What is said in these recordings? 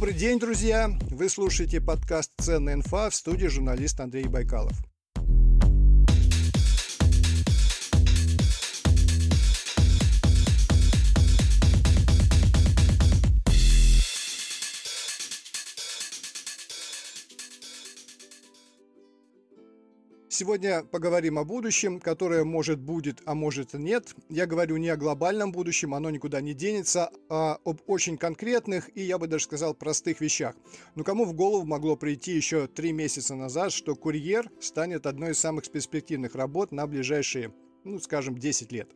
Добрый день, друзья! Вы слушаете подкаст «Ценная инфа» в студии журналист Андрей Байкалов. Сегодня поговорим о будущем, которое может будет, а может нет. Я говорю не о глобальном будущем, оно никуда не денется, а об очень конкретных и, я бы даже сказал, простых вещах. Но кому в голову могло прийти еще три месяца назад, что курьер станет одной из самых перспективных работ на ближайшие, ну, скажем, 10 лет?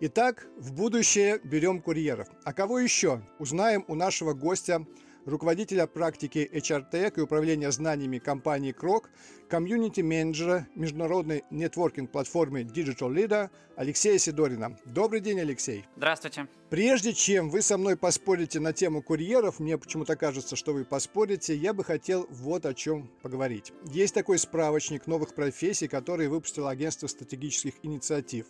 Итак, в будущее берем курьеров. А кого еще? Узнаем у нашего гостя руководителя практики HR Tech и управления знаниями компании Крок, комьюнити-менеджера международной нетворкинг-платформы Digital Leader Алексея Сидорина. Добрый день, Алексей. Здравствуйте. Прежде чем вы со мной поспорите на тему курьеров, мне почему-то кажется, что вы поспорите, я бы хотел вот о чем поговорить. Есть такой справочник новых профессий, который выпустило агентство стратегических инициатив.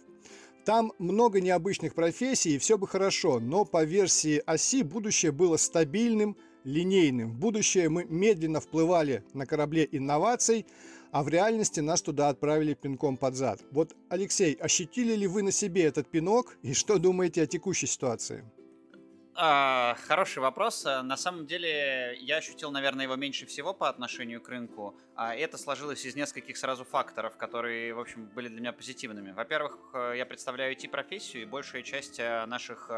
Там много необычных профессий, и все бы хорошо, но по версии оси будущее было стабильным, линейным. В будущее мы медленно вплывали на корабле инноваций, а в реальности нас туда отправили пинком под зад. Вот, Алексей, ощутили ли вы на себе этот пинок и что думаете о текущей ситуации? А, хороший вопрос. Э, на самом деле, я ощутил, наверное, его меньше всего по отношению к рынку. А это сложилось из нескольких сразу факторов, которые, в общем, были для меня позитивными. Во-первых, э, я представляю IT-профессию, и большая часть э, наших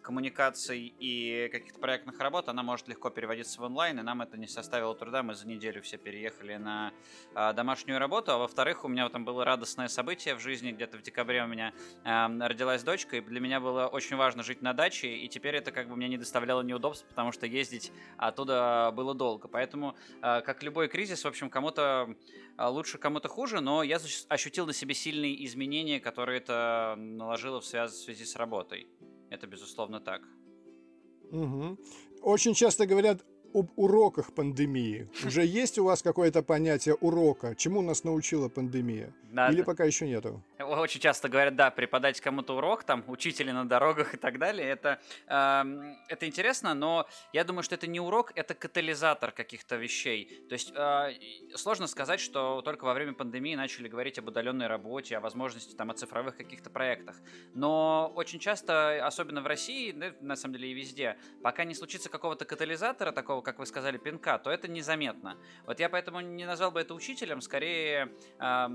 коммуникаций и каких-то проектных работ, она может легко переводиться в онлайн, и нам это не составило труда. Мы за неделю все переехали на домашнюю работу. А во-вторых, у меня там было радостное событие в жизни. Где-то в декабре у меня родилась дочка, и для меня было очень важно жить на даче, и теперь это как бы мне не доставляло неудобств, потому что ездить оттуда было долго. Поэтому, э, как любой кризис, в общем, кому-то э, лучше, кому-то хуже, но я ощутил на себе сильные изменения, которые это наложило в связи, с работой. Это, безусловно, так. Угу. Очень часто говорят, об уроках пандемии. Уже есть у вас какое-то понятие урока? Чему нас научила пандемия? Да, Или пока еще нету? Очень часто говорят, да, преподать кому-то урок, там, учители на дорогах и так далее. Это, э, это интересно, но я думаю, что это не урок, это катализатор каких-то вещей. То есть э, сложно сказать, что только во время пандемии начали говорить об удаленной работе, о возможности там, о цифровых каких-то проектах. Но очень часто, особенно в России, да, на самом деле и везде, пока не случится какого-то катализатора такого, как вы сказали, пинка, то это незаметно. Вот я поэтому не назвал бы это учителем, скорее э,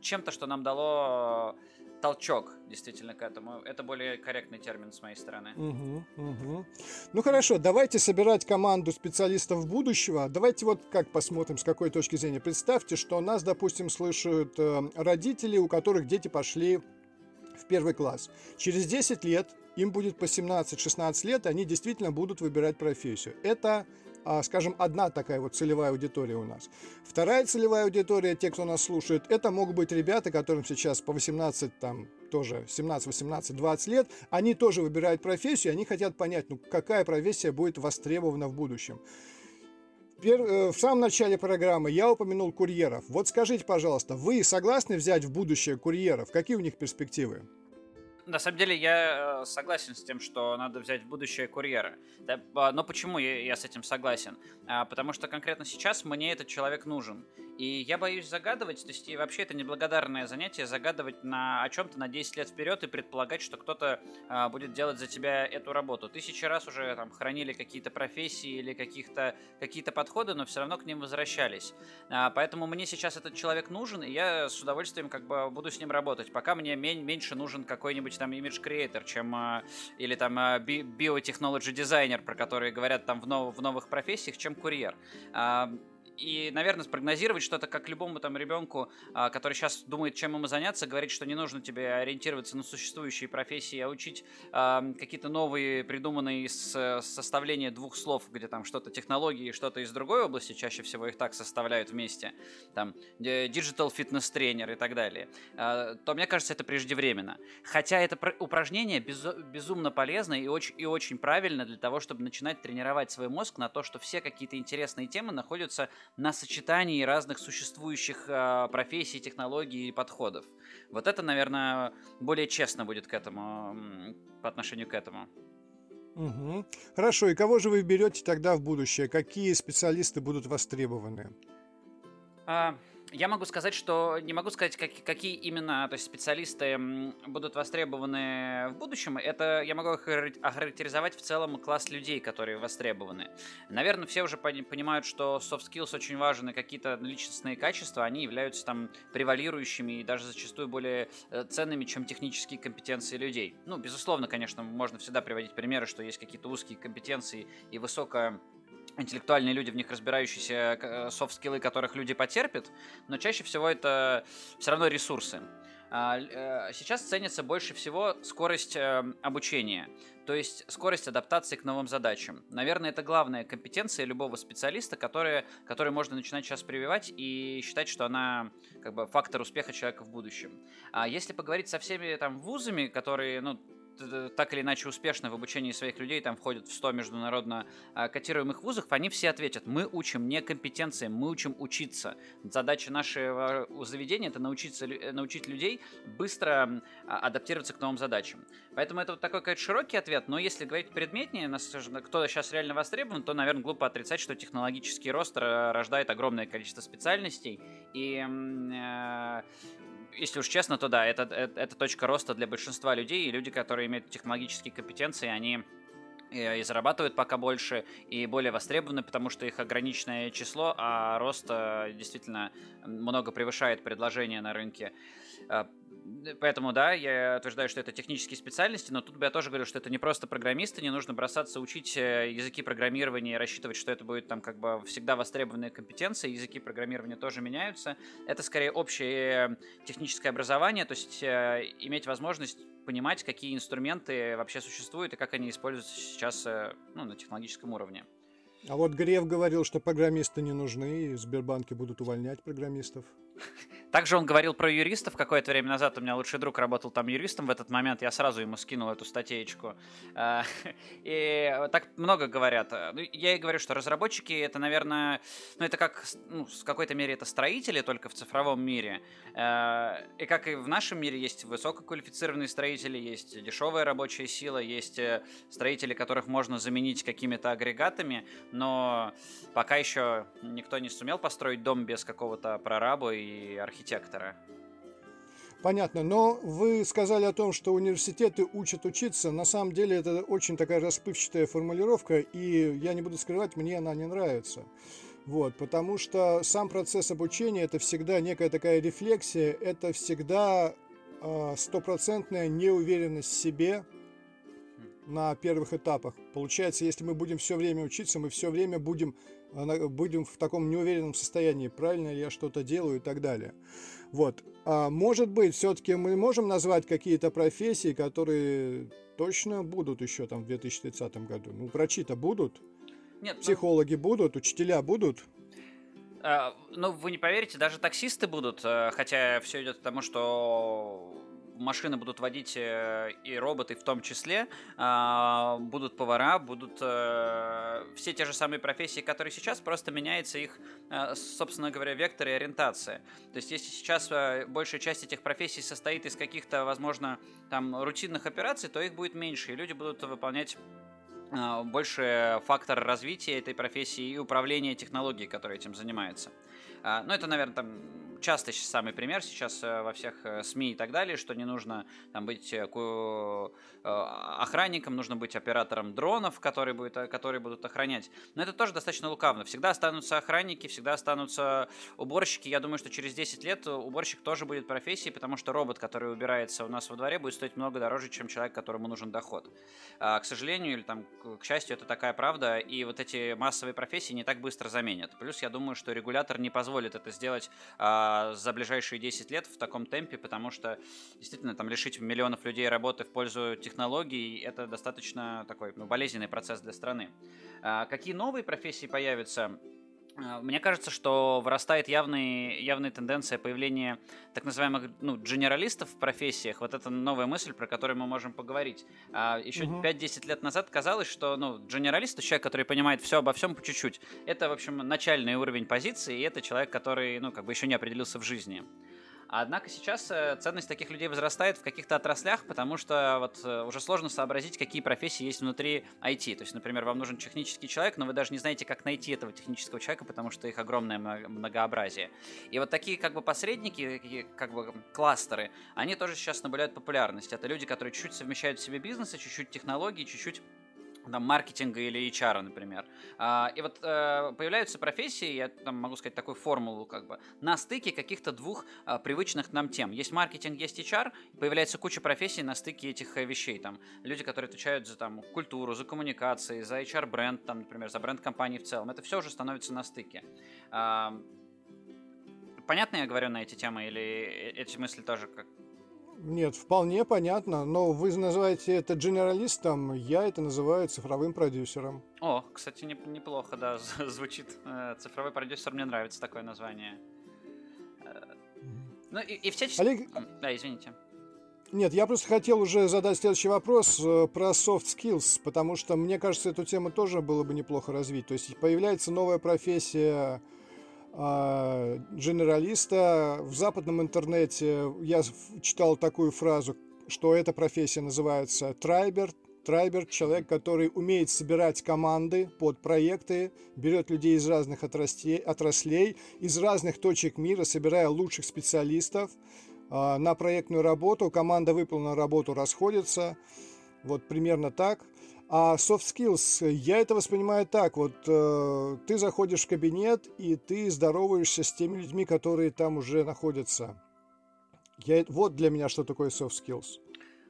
чем-то, что нам дало толчок действительно к этому. Это более корректный термин с моей стороны. Угу, угу. Ну хорошо, давайте собирать команду специалистов будущего. Давайте вот как посмотрим, с какой точки зрения. Представьте, что нас, допустим, слышат э, родители, у которых дети пошли в первый класс. Через 10 лет им будет по 17-16 лет, они действительно будут выбирать профессию. Это а, скажем, одна такая вот целевая аудитория у нас. Вторая целевая аудитория, те, кто нас слушает, это могут быть ребята, которым сейчас по 18, там, тоже 17, 18, 20 лет, они тоже выбирают профессию, они хотят понять, ну, какая профессия будет востребована в будущем. Э, в самом начале программы я упомянул курьеров. Вот скажите, пожалуйста, вы согласны взять в будущее курьеров? Какие у них перспективы? На самом деле я э, согласен с тем, что надо взять в будущее курьера. Да, а, но почему я, я с этим согласен? А, потому что конкретно сейчас мне этот человек нужен. И я боюсь загадывать, то есть и вообще это неблагодарное занятие загадывать на о чем-то на 10 лет вперед и предполагать, что кто-то а, будет делать за тебя эту работу. Тысячи раз уже там хранили какие-то профессии или каких-то какие-то подходы, но все равно к ним возвращались. А, поэтому мне сейчас этот человек нужен, и я с удовольствием как бы буду с ним работать, пока мне меньше нужен какой-нибудь там image creator, чем а, или там а, биотехнологи дизайнер, про который говорят там в, нов, в новых профессиях, чем курьер. И, наверное, спрогнозировать что-то, как любому там ребенку, а, который сейчас думает, чем ему заняться, говорить, что не нужно тебе ориентироваться на существующие профессии, а учить а, какие-то новые, придуманные из э, составления двух слов, где там что-то технологии, что-то из другой области, чаще всего их так составляют вместе, там, digital fitness тренер и так далее, а, то мне кажется, это преждевременно. Хотя это упражнение безумно полезно и очень, и очень правильно для того, чтобы начинать тренировать свой мозг на то, что все какие-то интересные темы находятся на сочетании разных существующих э, профессий, технологий и подходов. Вот это, наверное, более честно будет к этому, по отношению к этому. Угу. Хорошо, и кого же вы берете тогда в будущее? Какие специалисты будут востребованы? А, я могу сказать, что не могу сказать, как, какие именно то есть специалисты будут востребованы в будущем. Это я могу охарактеризовать в целом класс людей, которые востребованы. Наверное, все уже понимают, что soft skills очень важны, какие-то личностные качества, они являются там превалирующими и даже зачастую более э, ценными, чем технические компетенции людей. Ну, безусловно, конечно, можно всегда приводить примеры, что есть какие-то узкие компетенции и высокая интеллектуальные люди, в них разбирающиеся э, софт-скиллы, которых люди потерпят, но чаще всего это все равно ресурсы. А, э, сейчас ценится больше всего скорость э, обучения, то есть скорость адаптации к новым задачам. Наверное, это главная компетенция любого специалиста, которая, которую можно начинать сейчас прививать и считать, что она как бы фактор успеха человека в будущем. А если поговорить со всеми там вузами, которые, ну, так или иначе успешны в обучении своих людей, там входят в 100 международно а, котируемых вузов, они все ответят, мы учим не компетенциям, мы учим учиться. Задача нашего заведения – это научиться, э, научить людей быстро а, адаптироваться к новым задачам. Поэтому это вот такой какой-то широкий ответ, но если говорить предметнее, кто сейчас реально востребован, то, наверное, глупо отрицать, что технологический рост рождает огромное количество специальностей, и э, если уж честно, то да, это, это, это точка роста для большинства людей, и люди, которые имеют технологические компетенции, они и зарабатывают пока больше, и более востребованы, потому что их ограниченное число, а рост э, действительно много превышает предложение на рынке. Э, Поэтому, да, я утверждаю, что это технические специальности, но тут бы я тоже говорю, что это не просто программисты, не нужно бросаться учить э, языки программирования и рассчитывать, что это будет там как бы всегда востребованные компетенции, языки программирования тоже меняются. Это скорее общее техническое образование, то есть э, иметь возможность понимать, какие инструменты вообще существуют и как они используются сейчас э, ну, на технологическом уровне. А вот Греф говорил, что программисты не нужны, и Сбербанки будут увольнять программистов. Также он говорил про юристов какое-то время назад. У меня лучший друг работал там юристом в этот момент. Я сразу ему скинул эту статейку. А, и так много говорят. Ну, я и говорю, что разработчики это, наверное, ну это как, ну, в какой-то мере это строители, только в цифровом мире. А, и как и в нашем мире есть высококвалифицированные строители, есть дешевая рабочая сила, есть э, строители, которых можно заменить какими-то агрегатами, но пока еще никто не сумел построить дом без какого-то прораба и архитектора. Понятно, но вы сказали о том, что университеты учат учиться. На самом деле это очень такая расплывчатая формулировка, и я не буду скрывать, мне она не нравится. Вот, потому что сам процесс обучения это всегда некая такая рефлексия, это всегда а, стопроцентная неуверенность в себе на первых этапах. Получается, если мы будем все время учиться, мы все время будем будем в таком неуверенном состоянии, правильно ли я что-то делаю и так далее. Вот. А может быть, все-таки мы можем назвать какие-то профессии, которые точно будут еще там в 2030 году? Ну, врачи-то будут, Нет, ну психологи ну... будут, учителя будут. А, ну, вы не поверите, даже таксисты будут, э, хотя все идет к тому, что машины будут водить э, и роботы в том числе, а, будут повара, будут э, все те же самые профессии, которые сейчас, просто меняется их, э, собственно говоря, вектор и ориентация. То есть если сейчас большая часть этих профессий состоит из каких-то, возможно, там рутинных операций, то их будет меньше, и люди будут выполнять больше фактор развития этой профессии и управления технологией, которая этим занимается. А, ну, это, наверное, там часто самый пример сейчас э, во всех э, СМИ и так далее, что не нужно там быть э, охранником, нужно быть оператором дронов, которые, будет, которые будут охранять. Но это тоже достаточно лукавно. Всегда останутся охранники, всегда останутся уборщики. Я думаю, что через 10 лет уборщик тоже будет профессией, потому что робот, который убирается у нас во дворе, будет стоить много дороже, чем человек, которому нужен доход. А, к сожалению, или там, к счастью, это такая правда, и вот эти массовые профессии не так быстро заменят. Плюс я думаю, что регулятор не позволит это сделать а, за ближайшие 10 лет в таком темпе, потому что действительно там лишить миллионов людей работы в пользу технологий это достаточно такой ну, болезненный процесс для страны. А, какие новые профессии появятся? А, мне кажется, что вырастает явный, явная тенденция появления так называемых ну, генералистов в профессиях. Вот это новая мысль, про которую мы можем поговорить. А еще угу. 5-10 лет назад казалось, что ну, генералист, человек, который понимает все обо всем по чуть-чуть, это, в общем, начальный уровень позиции, и это человек, который ну, как бы еще не определился в жизни. Однако сейчас э, ценность таких людей возрастает в каких-то отраслях, потому что вот э, уже сложно сообразить, какие профессии есть внутри IT. То есть, например, вам нужен технический человек, но вы даже не знаете, как найти этого технического человека, потому что их огромное многообразие. И вот такие как бы посредники, как бы кластеры, они тоже сейчас набирают популярность. Это люди, которые чуть-чуть совмещают в себе бизнесы, чуть-чуть технологии, чуть-чуть там, маркетинга или HR, например. А, и вот э, появляются профессии, я там могу сказать такую формулу, как бы, на стыке каких-то двух а, привычных нам тем. Есть маркетинг, есть HR, появляется куча профессий на стыке этих э, вещей. Там, люди, которые отвечают за там, культуру, за коммуникации, за HR-бренд, там, например, за бренд компании в целом. Это все уже становится на стыке. А, понятно я говорю на эти темы или э, эти мысли тоже как нет, вполне понятно, но вы называете это генералистом, я это называю цифровым продюсером. О, кстати, не, неплохо, да, звучит. Э, цифровой продюсер, мне нравится такое название. Э, ну и, и всячески... Олег... Да, извините. Нет, я просто хотел уже задать следующий вопрос э, про soft skills, потому что мне кажется, эту тему тоже было бы неплохо развить. То есть появляется новая профессия генералиста. В западном интернете я читал такую фразу, что эта профессия называется трайбер. Трайбер – человек, который умеет собирать команды под проекты, берет людей из разных отраслей из разных точек мира, собирая лучших специалистов э, на проектную работу. Команда выполнила работу, расходится. Вот примерно так – а soft skills, я это воспринимаю так, вот э, ты заходишь в кабинет и ты здороваешься с теми людьми, которые там уже находятся. Я, вот для меня что такое soft skills.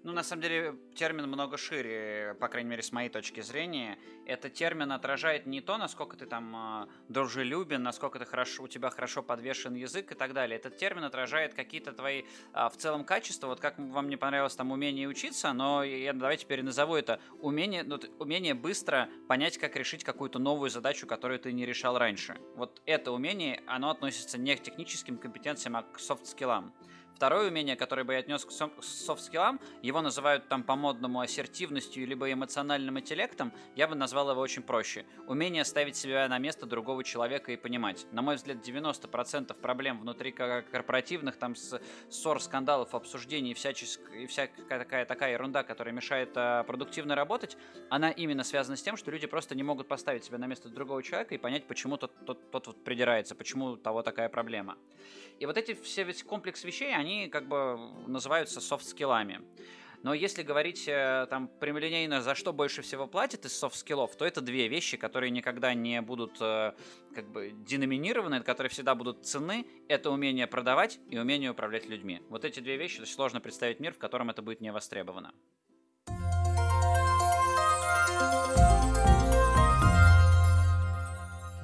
Ну, на самом деле, термин много шире, по крайней мере, с моей точки зрения. Этот термин отражает не то, насколько ты там э, дружелюбен, насколько ты хорошо, у тебя хорошо подвешен язык и так далее. Этот термин отражает какие-то твои э, в целом качества. Вот как вам не понравилось там умение учиться, но я давайте теперь назову это умение, ну, умение быстро понять, как решить какую-то новую задачу, которую ты не решал раньше. Вот это умение, оно относится не к техническим компетенциям, а к софт-скиллам. Второе умение, которое бы я отнес к софт-скиллам, его называют там по-модному ассертивностью либо эмоциональным интеллектом, я бы назвал его очень проще. Умение ставить себя на место другого человека и понимать. На мой взгляд, 90% проблем внутри корпоративных, там, ссор, скандалов, обсуждений и, всяческ... и всякая такая, такая ерунда, которая мешает а, продуктивно работать, она именно связана с тем, что люди просто не могут поставить себя на место другого человека и понять, почему тот, тот, тот вот придирается, почему у того такая проблема. И вот эти все весь комплекс вещей, они как бы называются софт-скиллами. Но если говорить э, там прямолинейно, за что больше всего платят из софт-скиллов, то это две вещи, которые никогда не будут э, как бы деноминированы, которые всегда будут цены. Это умение продавать и умение управлять людьми. Вот эти две вещи, сложно представить мир, в котором это будет не востребовано.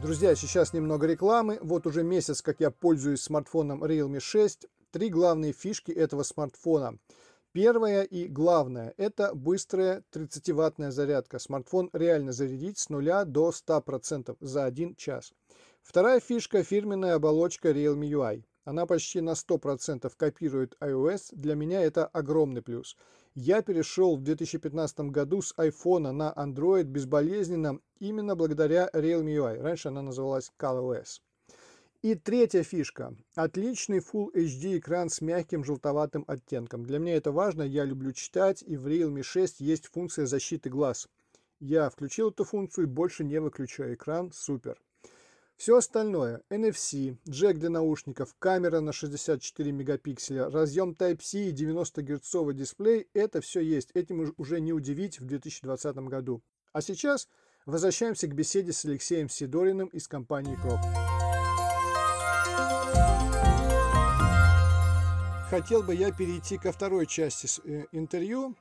Друзья, сейчас немного рекламы. Вот уже месяц, как я пользуюсь смартфоном Realme 6. Три главные фишки этого смартфона. Первая и главная – это быстрая 30-ваттная зарядка. Смартфон реально зарядить с нуля до 100% за один час. Вторая фишка – фирменная оболочка Realme UI. Она почти на 100% копирует iOS. Для меня это огромный плюс. Я перешел в 2015 году с iPhone на Android безболезненно именно благодаря Realme UI. Раньше она называлась ColorOS. И третья фишка. Отличный Full HD экран с мягким желтоватым оттенком. Для меня это важно, я люблю читать, и в Realme 6 есть функция защиты глаз. Я включил эту функцию и больше не выключаю экран. Супер. Все остальное, NFC, джек для наушников, камера на 64 мегапикселя, разъем Type-C и 90 герцовый дисплей, это все есть. Этим уже не удивить в 2020 году. А сейчас возвращаемся к беседе с Алексеем Сидориным из компании Крок. Хотел бы я перейти ко второй части э, интервью.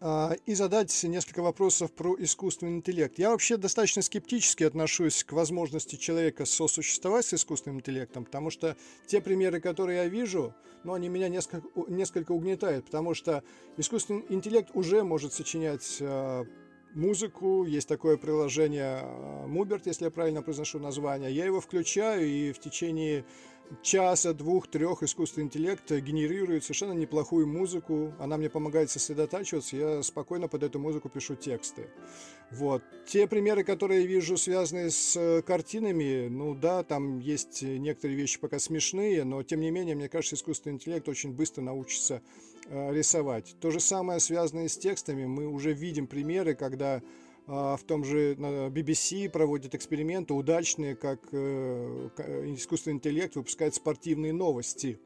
А, и задать несколько вопросов про искусственный интеллект. Я вообще достаточно скептически отношусь к возможности человека сосуществовать с искусственным интеллектом, потому что те примеры, которые я вижу, ну, они меня несколько, несколько угнетают, потому что искусственный интеллект уже может сочинять а, музыку, есть такое приложение Муберт, если я правильно произношу название. Я его включаю, и в течение часа, двух, трех искусственный интеллект генерирует совершенно неплохую музыку. Она мне помогает сосредотачиваться, я спокойно под эту музыку пишу тексты. Вот. Те примеры, которые я вижу, связанные с э, картинами, ну да, там есть некоторые вещи пока смешные, но тем не менее, мне кажется, искусственный интеллект очень быстро научится э, рисовать. То же самое связанное с текстами. Мы уже видим примеры, когда в том же BBC проводят эксперименты удачные, как э, искусственный интеллект выпускает спортивные новости.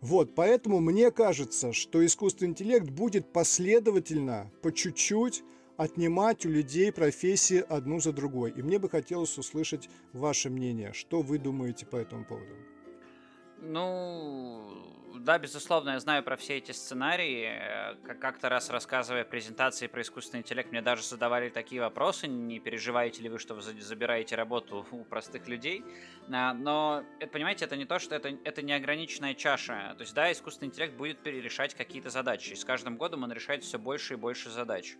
Вот, поэтому мне кажется, что искусственный интеллект будет последовательно, по чуть-чуть отнимать у людей профессии одну за другой. И мне бы хотелось услышать ваше мнение. Что вы думаете по этому поводу? Ну, да, безусловно, я знаю про все эти сценарии. Э, как-то раз рассказывая презентации про искусственный интеллект, мне даже задавали такие вопросы, не переживаете ли вы, что вы забираете работу у простых людей. А, но, понимаете, это не то, что это, это неограниченная чаша. То есть, да, искусственный интеллект будет перерешать какие-то задачи. И с каждым годом он решает все больше и больше задач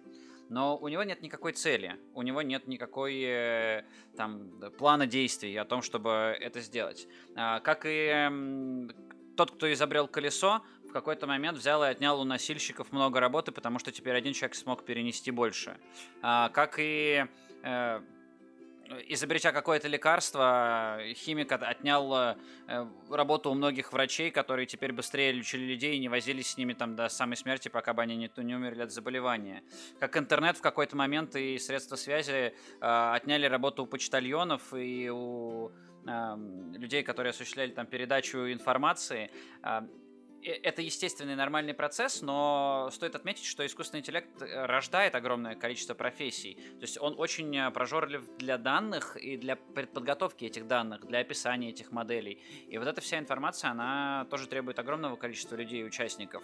но у него нет никакой цели, у него нет никакой э, там плана действий о том, чтобы это сделать. А, как и тот, кто изобрел колесо, в какой-то момент взял и отнял у носильщиков много работы, потому что теперь один человек смог перенести больше. А, как и э, изобретя какое-то лекарство, химик отнял э, работу у многих врачей, которые теперь быстрее лечили людей и не возились с ними там до самой смерти, пока бы они не, не умерли от заболевания. Как интернет в какой-то момент и средства связи э, отняли работу у почтальонов и у людей, которые осуществляли там передачу информации. Э, это естественный нормальный процесс, но стоит отметить, что искусственный интеллект э, рождает огромное количество профессий. То есть он очень э, прожорлив для данных и для предподготовки этих данных, для описания этих моделей. И вот эта вся информация, она тоже требует огромного количества людей и участников.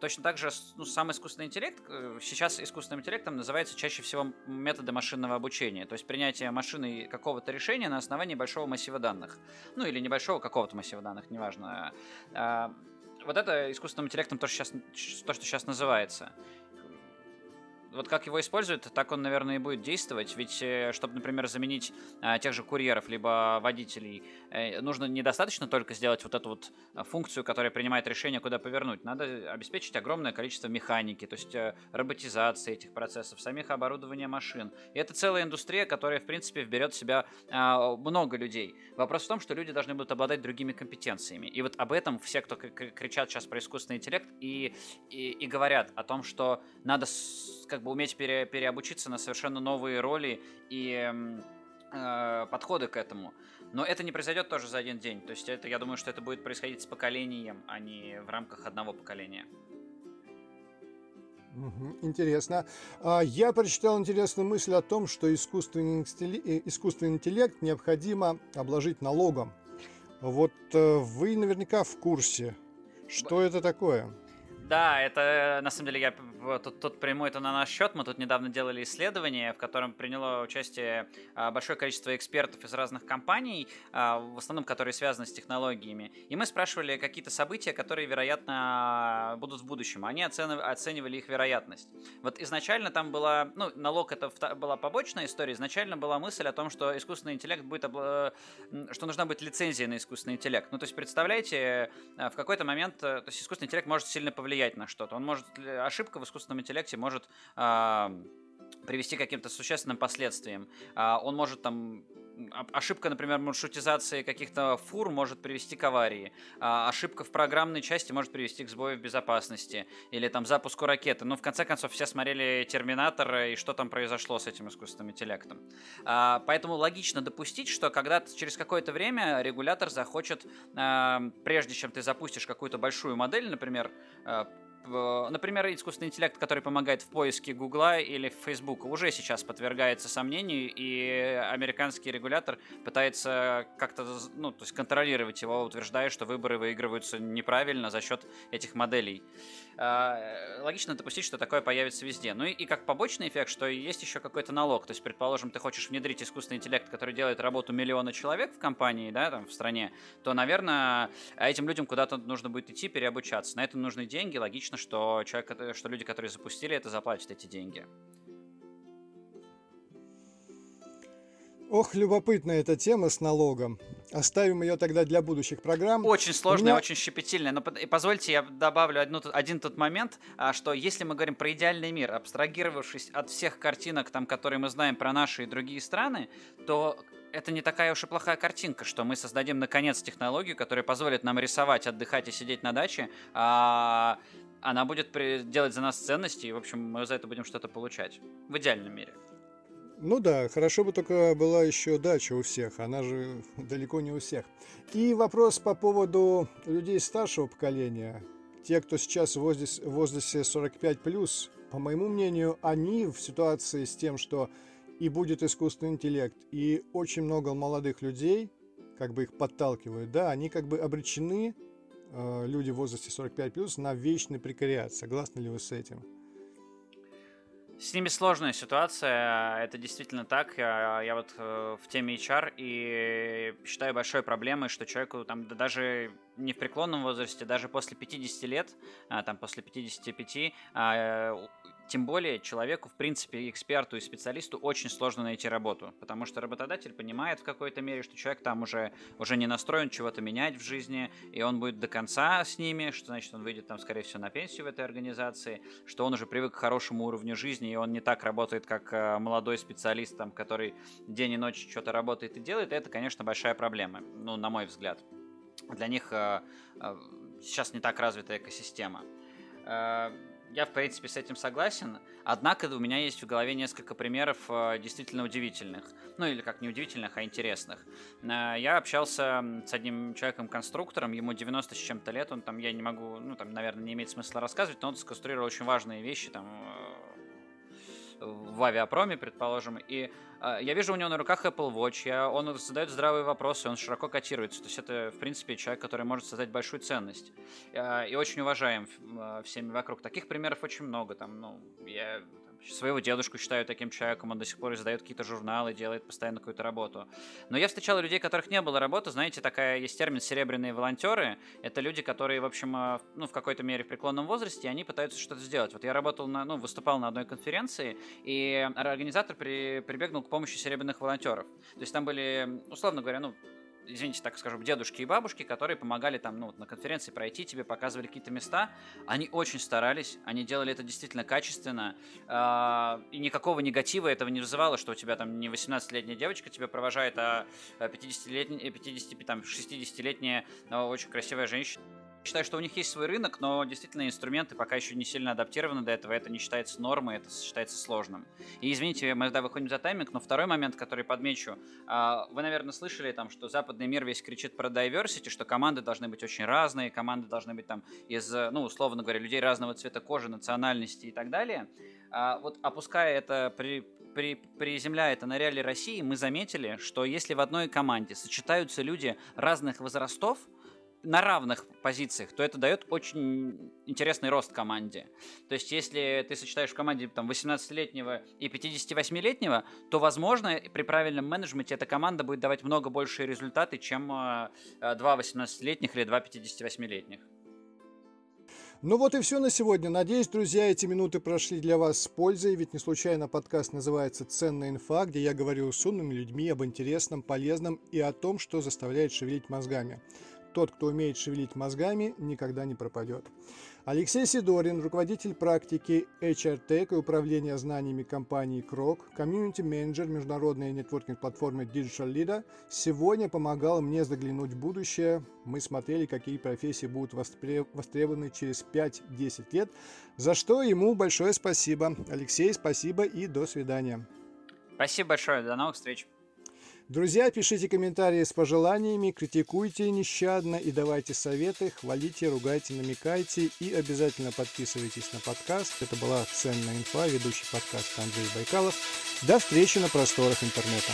Точно так же ну, сам искусственный интеллект, сейчас искусственным интеллектом называется чаще всего методы машинного обучения. То есть принятие машины какого-то решения на основании большого массива данных. Ну или небольшого какого-то массива данных, неважно вот это искусственным интеллектом то, что сейчас, то, что сейчас называется вот как его используют, так он, наверное, и будет действовать. Ведь, э, чтобы, например, заменить а, тех же курьеров, либо водителей, э, нужно недостаточно только сделать вот эту вот а, функцию, которая принимает решение, куда повернуть. Надо обеспечить огромное количество механики, то есть э, роботизации этих процессов, самих оборудования машин. И это целая индустрия, которая, в принципе, вберет в себя а, много людей. Вопрос в том, что люди должны будут обладать другими компетенциями. И вот об этом все, кто кричат сейчас про искусственный интеллект, и, и, и говорят о том, что надо как бы уметь пере, переобучиться на совершенно новые роли и э, подходы к этому. Но это не произойдет тоже за один день. То есть это, я думаю, что это будет происходить с поколением, а не в рамках одного поколения. Интересно. А, я прочитал интересную мысль о том, что искусственный, э, искусственный интеллект необходимо обложить налогом. Вот э, вы наверняка в курсе, что это такое? Да, это на самом деле я тут, тут приму это на наш счет. Мы тут недавно делали исследование, в котором приняло участие а, большое количество экспертов из разных компаний, а, в основном которые связаны с технологиями. И мы спрашивали какие-то события, которые, вероятно, будут в будущем. Они оценивали их вероятность. Вот изначально там была, ну, налог это была побочная история. Изначально была мысль о том, что искусственный интеллект будет, что нужна будет лицензия на искусственный интеллект. Ну, то есть, представляете, в какой-то момент, то есть искусственный интеллект может сильно повлиять на что-то. Он может, ошибка в искусственном интеллекте может а, привести к каким-то существенным последствиям. А, он может там ошибка, например, маршрутизации каких-то фур может привести к аварии. А ошибка в программной части может привести к сбою в безопасности. Или там запуску ракеты. Ну, в конце концов, все смотрели «Терминатор» и что там произошло с этим искусственным интеллектом. А, поэтому логично допустить, что когда через какое-то время регулятор захочет, а, прежде чем ты запустишь какую-то большую модель, например, а, например, искусственный интеллект, который помогает в поиске Гугла или Фейсбука, уже сейчас подвергается сомнению, и американский регулятор пытается как-то ну, то есть контролировать его, утверждая, что выборы выигрываются неправильно за счет этих моделей. А, логично допустить, что такое появится везде. Ну и как побочный эффект, что есть еще какой-то налог. То есть, предположим, ты хочешь внедрить искусственный интеллект, который делает работу миллиона человек в компании, да, там, в стране, то, наверное, этим людям куда-то нужно будет идти, переобучаться. На это нужны деньги. Логично, что, человек, что люди, которые запустили это, заплатят эти деньги. Ох, любопытная эта тема с налогом. Оставим ее тогда для будущих программ. Очень сложная, меня... очень щепетильная. Но позвольте, я добавлю одну, один тот момент, а, что если мы говорим про идеальный мир, абстрагировавшись от всех картинок, там, которые мы знаем про наши и другие страны, то это не такая уж и плохая картинка, что мы создадим наконец технологию, которая позволит нам рисовать, отдыхать и сидеть на даче, а она будет делать за нас ценности, и, в общем, мы за это будем что-то получать. В идеальном мире. Ну да, хорошо бы только была еще дача у всех, она же далеко не у всех. И вопрос по поводу людей старшего поколения. Те, кто сейчас в возрасте, в возрасте 45+, по моему мнению, они в ситуации с тем, что и будет искусственный интеллект, и очень много молодых людей, как бы их подталкивают, да, они как бы обречены, э, люди в возрасте 45+, на вечный прекариат. Согласны ли вы с этим? С ними сложная ситуация, это действительно так. Я, я вот э, в теме HR и считаю большой проблемой, что человеку там да даже не в преклонном возрасте, даже после 50 лет, а, там после 55, тем более человеку, в принципе, эксперту и специалисту очень сложно найти работу, потому что работодатель понимает в какой-то мере, что человек там уже, уже не настроен чего-то менять в жизни, и он будет до конца с ними, что значит он выйдет там, скорее всего, на пенсию в этой организации, что он уже привык к хорошему уровню жизни, и он не так работает, как э, молодой специалист, там, который день и ночь что-то работает и делает, это, конечно, большая проблема, ну, на мой взгляд. Для них э, э, сейчас не так развита экосистема я, в принципе, с этим согласен. Однако у меня есть в голове несколько примеров э, действительно удивительных. Ну, или как не удивительных, а интересных. Э, я общался с одним человеком-конструктором, ему 90 с чем-то лет, он там, я не могу, ну, там, наверное, не имеет смысла рассказывать, но он сконструировал очень важные вещи, там, э, в авиапроме, предположим, и э, я вижу у него на руках Apple Watch, я, он задает здравые вопросы, он широко котируется, то есть это, в принципе, человек, который может создать большую ценность, э, и очень уважаем э, всеми вокруг. Таких примеров очень много, там, ну, я своего дедушку считаю таким человеком, он до сих пор издает какие-то журналы, делает постоянно какую-то работу. Но я встречал людей, которых не было работы, знаете, такая есть термин «серебряные волонтеры». Это люди, которые, в общем, э, ну, в какой-то мере в преклонном возрасте, они пытаются что-то сделать. Вот я работал на, ну, выступал на одной конференции, и организатор при, прибегнул к помощи серебряных волонтеров. То есть там были, условно говоря, ну, извините, так скажем, дедушки и бабушки, которые помогали там, ну, на конференции пройти, тебе показывали какие-то места. Они очень старались, они делали это действительно качественно, э, и никакого негатива этого не вызывало, что у тебя там не 18-летняя девочка тебя провожает, а 50-летняя, 50, там, 60-летняя очень красивая женщина считаю, что у них есть свой рынок, но действительно инструменты пока еще не сильно адаптированы до этого, это не считается нормой, это считается сложным. И извините, мы да, выходим за тайминг, но второй момент, который подмечу, а, вы, наверное, слышали там, что западный мир весь кричит про diversity, что команды должны быть очень разные, команды должны быть там из, ну, условно говоря, людей разного цвета кожи, национальности и так далее. А, вот опуская это при, при, приземляя это на реалии России, мы заметили, что если в одной команде сочетаются люди разных возрастов, на равных позициях, то это дает очень интересный рост команде. То есть, если ты сочетаешь в команде там, 18-летнего и 58-летнего, то, возможно, при правильном менеджменте эта команда будет давать много большие результаты, чем э, два 18-летних или два 58-летних. Ну вот и все на сегодня. Надеюсь, друзья, эти минуты прошли для вас с пользой, ведь не случайно подкаст называется «Ценная инфа», где я говорю с умными людьми об интересном, полезном и о том, что заставляет шевелить мозгами. Тот, кто умеет шевелить мозгами, никогда не пропадет. Алексей Сидорин, руководитель практики HR Tech и управления знаниями компании Крок, комьюнити-менеджер международной нетворкинг-платформы Digital Leader, сегодня помогал мне заглянуть в будущее. Мы смотрели, какие профессии будут востребованы через 5-10 лет, за что ему большое спасибо. Алексей, спасибо и до свидания. Спасибо большое, до новых встреч. Друзья, пишите комментарии с пожеланиями, критикуйте нещадно и давайте советы, хвалите, ругайте, намекайте и обязательно подписывайтесь на подкаст. Это была ценная инфа, ведущий подкаста Андрей Байкалов. До встречи на просторах интернета.